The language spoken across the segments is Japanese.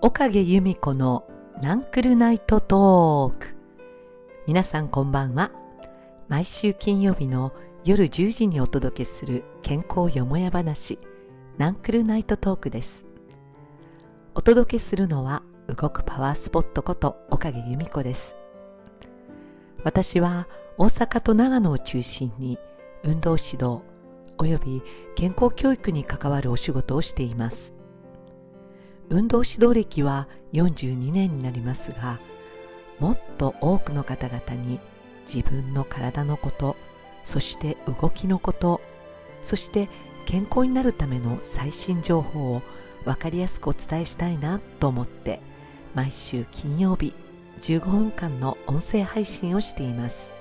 岡毛由美子のナンクルナイトトーク。皆さんこんばんは。毎週金曜日の夜10時にお届けする健康よもや話ナンクルナイトトークです。お届けするのは動くパワースポットこと岡毛由美子です。私は大阪と長野を中心に運動指導および健康教育に関わるお仕事をしています。運動指導歴は42年になりますがもっと多くの方々に自分の体のことそして動きのことそして健康になるための最新情報を分かりやすくお伝えしたいなと思って毎週金曜日15分間の音声配信をしています。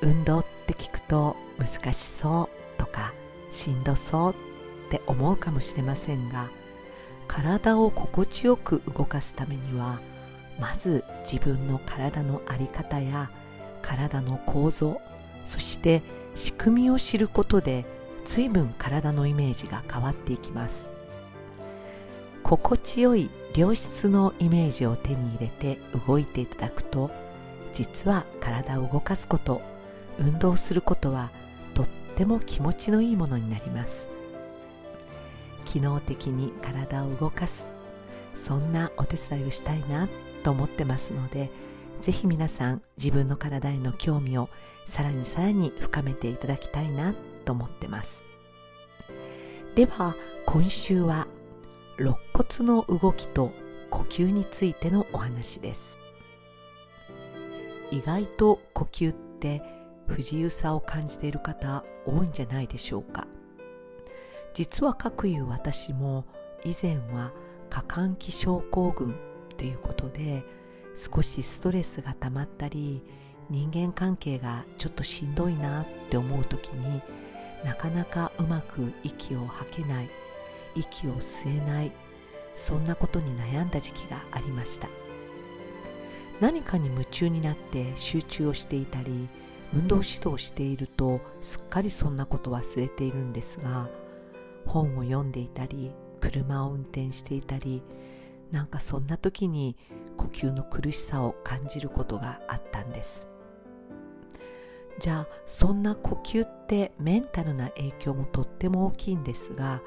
運動って聞くと難しそうとかしんどそうって思うかもしれませんが体を心地よく動かすためにはまず自分の体の在り方や体の構造そして仕組みを知ることで随分体のイメージが変わっていきます。心地よい良質のイメージを手に入れて動いていただくと実は体を動かすこと運動することはとっても気持ちのいいものになります。機能的に体を動かす。そんなお手伝いをしたいなと思ってますのでぜひ皆さん自分の体への興味をさらにさらに深めていただきたいなと思ってます。では今週は肋骨の動きと呼吸についてのお話です。意外と呼吸って不自由さを感じている方多いんじゃないでしょうか。実はかくいう私も以前は過換気症候群ということで少しストレスが溜まったり人間関係がちょっとしんどいなって思う時になかなかうまく息を吐けない息を吸えないそんなことに悩んだ時期がありました。何かに夢中になって集中をしていたり運動指導しているとすっかりそんなこと忘れているんですが本を読んでいたり車を運転していたりなんかそんな時に呼吸の苦しさを感じることがあったんです。じゃあそんな呼吸ってメンタルな影響もとっても大きいんですが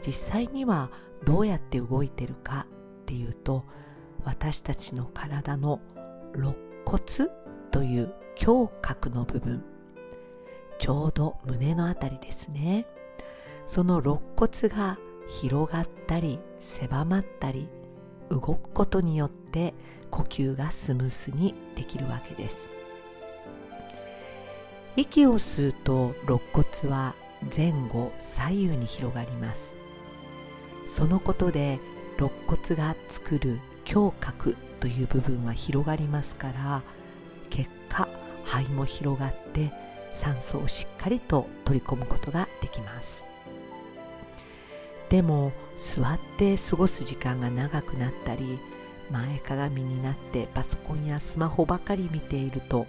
実際にはどうやって動いてるかっていうと私たちの体の肋骨という胸郭の部分。ちょうど胸のあたりですね。その肋骨が広がったり狭まったり動くことによって呼吸がスムースにできるわけです。息を吸うと肋骨は前後左右に広がります。そのことで肋骨が作る胸郭という部分は広がりますから結果肺も広がって酸素をしっかりと取り込むことができます。でも座って過ごす時間が長くなったり前かがみになってパソコンやスマホばかり見ていると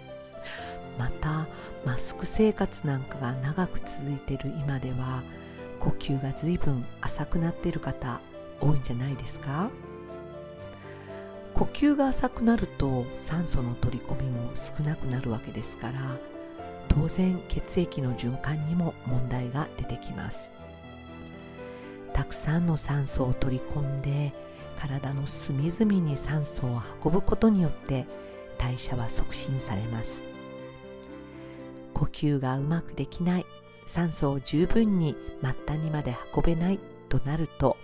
またマスク生活なんかが長く続いている今では呼吸が随分浅くなっている方多いんじゃないですか？呼吸が浅くなると酸素の取り込みも少なくなるわけですから当然血液の循環にも問題が出てきます。たくさんの酸素を取り込んで体の隅々に酸素を運ぶことによって代謝は促進されます。呼吸がうまくできない酸素を十分に末端にまで運べないとなると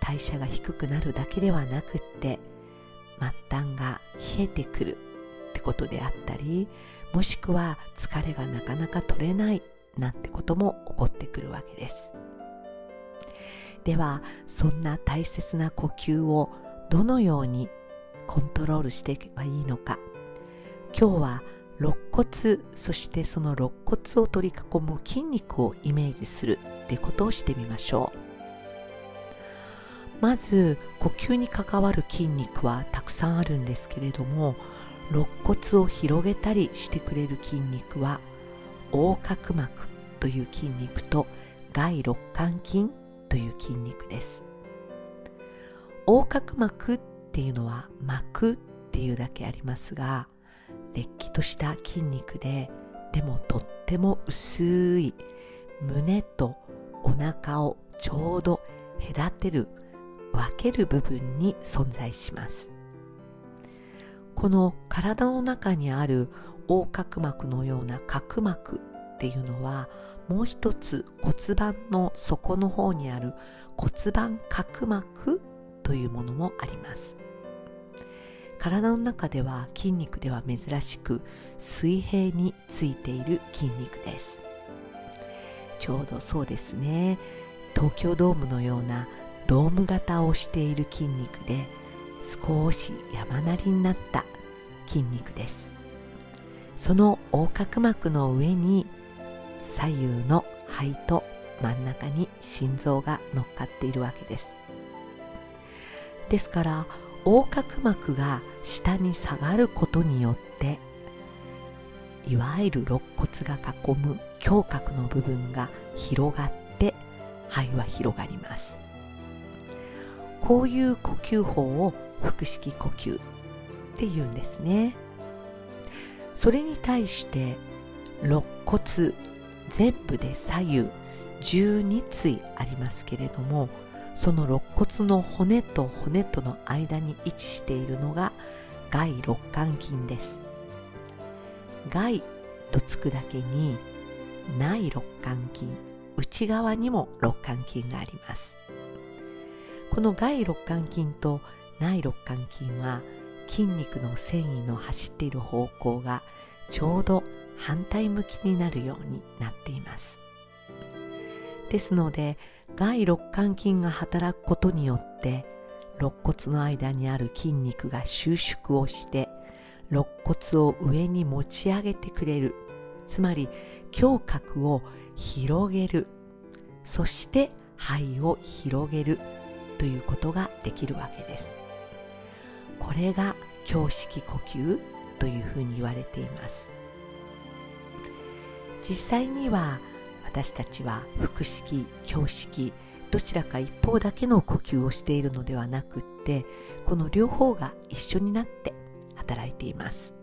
代謝が低くなるだけではなくって末端が冷えてくるってことであったりもしくは疲れがなかなか取れないなんてことも起こってくるわけです。ではそんな大切な呼吸をどのようにコントロールしていけばいいのか今日は肋骨そしてその肋骨を取り囲む筋肉をイメージするっていうことをしてみましょうまず呼吸に関わる筋肉はたくさんあるんですけれども肋骨を広げたりしてくれる筋肉は横隔膜という筋肉と外肋間筋という筋肉です。横隔膜っていうのは膜っていうだけありますがれっきとした筋肉ででもとっても薄い胸とお腹をちょうど隔てる分ける部分に存在します。この体の中にある横隔膜のような角膜っていうのはもう一つ骨盤の底の方にある骨盤角膜というものもあります。体の中では筋肉では珍しく水平についている筋肉です。ちょうどそうですね。東京ドームのようなドーム型をしている筋肉で少し山なりになった筋肉です。その横隔膜の上に左右の肺と真ん中に心臓が乗っかっているわけです。ですから横隔膜が下に下がることによっていわゆる肋骨が囲む胸郭の部分が広がって肺は広がります。こういう呼吸法を腹式呼吸っていうんですね。それに対して肋骨全部で左右12対ありますけれどもその肋骨の骨と骨との間に位置しているのが外肋間筋です。外とつくだけに内肋間筋内側にも肋間筋があります。この外肋間筋と内肋間筋は筋肉の繊維の走っている方向がちょうど反対向きになるようになっています。ですので外肋間筋が働くことによって肋骨の間にある筋肉が収縮をして肋骨を上に持ち上げてくれる。つまり胸郭を広げる。そして肺を広げる。ということができるわけです。これが胸式呼吸というふうに言われています。実際には私たちは腹式胸式どちらか一方だけの呼吸をしているのではなくってこの両方が一緒になって働いています。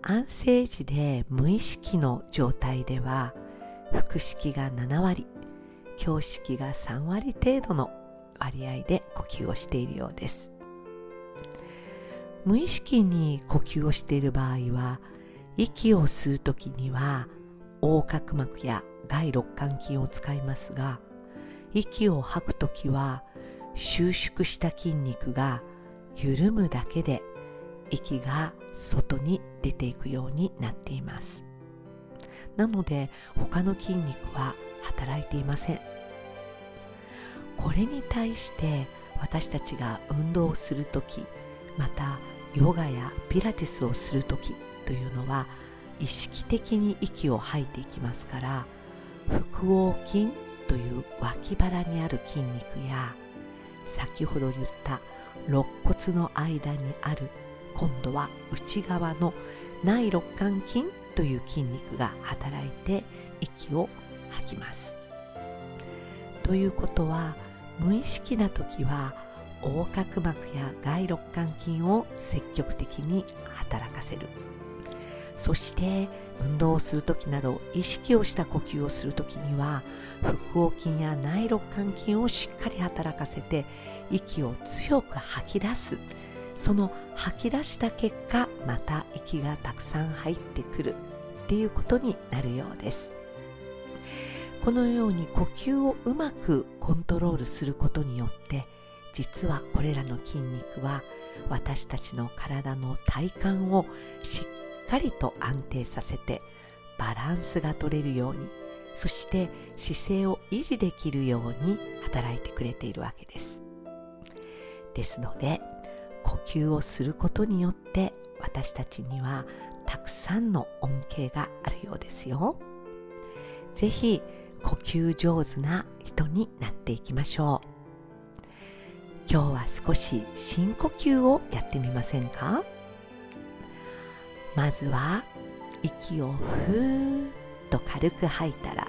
安静時で無意識の状態では腹式が7割胸式が3割程度の割合で呼吸をしているようです無意識に呼吸をしている場合は息を吸う時には横隔膜や外肋間筋を使いますが息を吐く時は収縮した筋肉が緩むだけで息が外に出ていくようになっていますなので他の筋肉は働いていません。これに対して私たちが運動をする時またヨガやピラティスをする時というのは意識的に息を吐いていきますから腹横筋という脇腹にある筋肉や先ほど言った肋骨の間にある今度は内側の内肋間筋という筋肉が働いて息を吐きます。ということは無意識な時は横隔膜や外肋間筋を積極的に働かせる。そして運動をする時など意識をした呼吸をする時には腹横筋や内肋間筋をしっかり働かせて息を強く吐き出す。その吐き出した結果また息がたくさん入ってくる。っていうことになるようです。このように呼吸をうまくコントロールすることによって実はこれらの筋肉は私たちの体の体幹をしっかりと安定させてバランスが取れるようにそして姿勢を維持できるように働いてくれているわけです。ですので呼吸をすることによって私たちにはたくさんの恩恵があるようですよ。ぜひ呼吸上手な人になっていきましょう。今日は少し深呼吸をやってみませんか？まずは息をふーっと軽く吐いたら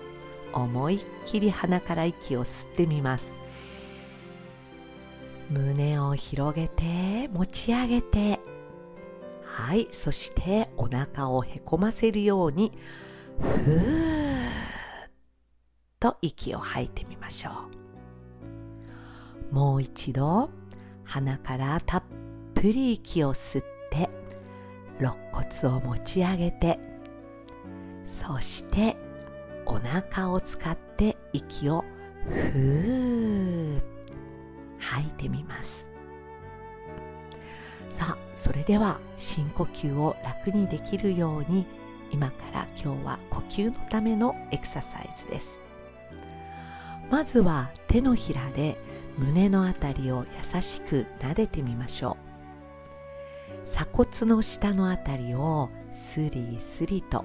思いっきり鼻から息を吸ってみます。胸を広げて持ち上げて。はいそしてお腹をへこませるようにふーっと息を吐いてみましょう。もう一度鼻からたっぷり息を吸って肋骨を持ち上げてそしてお腹を使って息をふー吐いてみます。さあそれでは深呼吸を楽にできるように今から今日は呼吸のためのエクササイズです。まずは手のひらで胸のあたりを優しく撫でてみましょう。鎖骨の下のあたりをスリスリと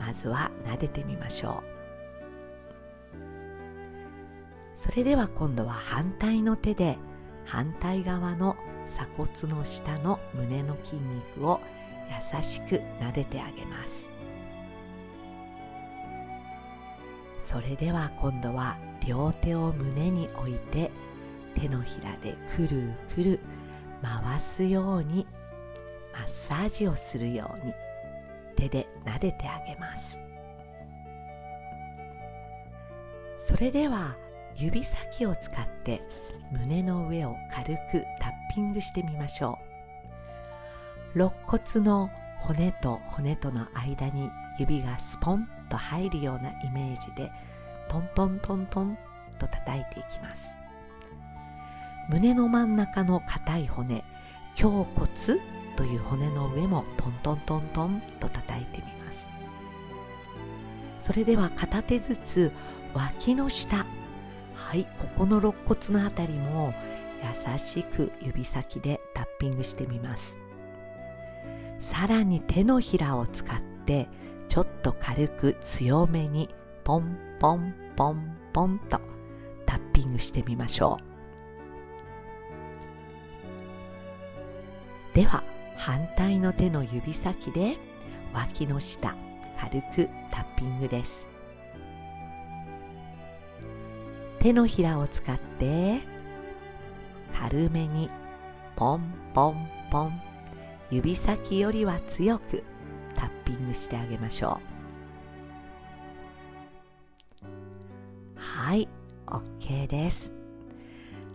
まずは撫でてみましょう。それでは今度は反対の手で反対側の鎖骨の下の胸の筋肉を優しく撫でてあげます。それでは今度は両手を胸に置いて手のひらでくるくる回すようにマッサージをするように手で撫でてあげます。それでは指先を使って胸の上を軽くタッピングしてみましょう。肋骨の骨と骨との間に指がスポンと入るようなイメージでトントントントンと叩いていきます。胸の真ん中の硬い骨胸骨という骨の上もトントントントンと叩いてみます。それでは片手ずつ脇の下はいここの肋骨のあたりも優しく指先でタッピングしてみます。さらに手のひらを使ってちょっと軽く強めにポンポンポンポンとタッピングしてみましょう。では反対の手の指先で脇の下軽くタッピングです。手のひらを使って軽めにポンポンポン指先よりは強くタッピングしてあげましょう。です。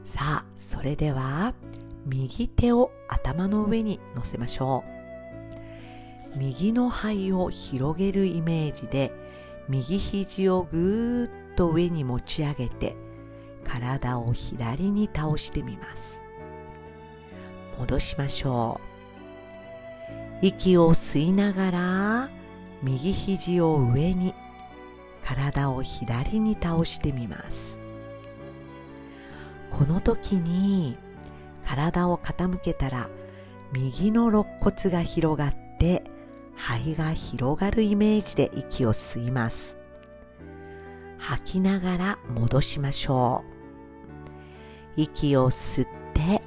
さあそれでは右手を頭の上に乗せましょう。右の肺を広げるイメージで右肘をぐーっと上に持ち上げて体を左に倒してみます。戻しましょう。息を吸いながら右肘を上に体を左に倒してみます。この時に体を傾けたら右の肋骨が広がって肺が広がるイメージで息を吸います。吐きながら戻しましょう。息を吸って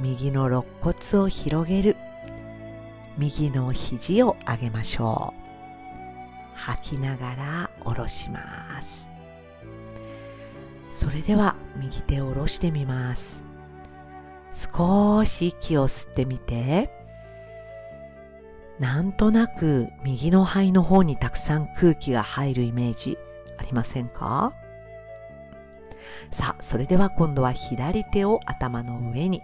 右の肋骨を広げる。右の肘を上げましょう。吐きながら下ろします。それでは右手を下ろしてみます。少し息を吸ってみて。なんとなく右の肺の方にたくさん空気が入るイメージありませんか？さあそれでは今度は左手を頭の上に。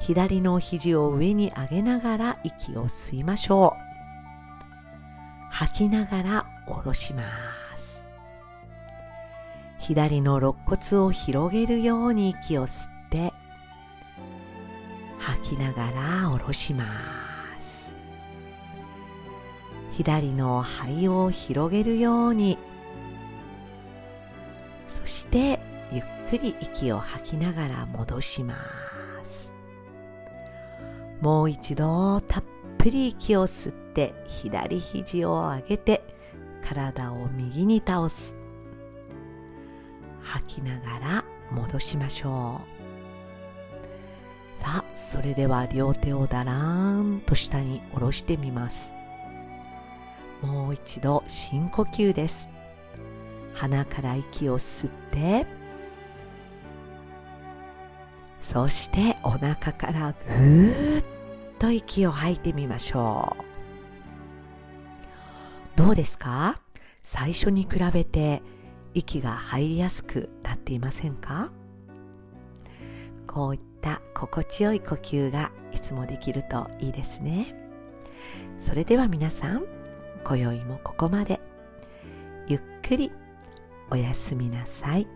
左の肘を上に上げながら息を吸いましょう。吐きながら下ろします。左の肋骨を広げるように息を吸って吐きながら下ろします。左の肺を広げるようにそしてゆっくり息を吐きながら戻します。もう一度たっぷり息を吸って左肘を上げて体を右に倒す。吐きながら戻しましょう。さあそれでは両手をだらーんと下に下ろしてみます。もう一度深呼吸です。鼻から息を吸ってそしてお腹からぐーっと息を吐いてみましょう。どうですか？最初に比べて息が入りやすくなっていませんか？こういった心地よい呼吸がいつもできるといいですね。それでは皆さん今宵もここまで。ゆっくりおやすみなさい。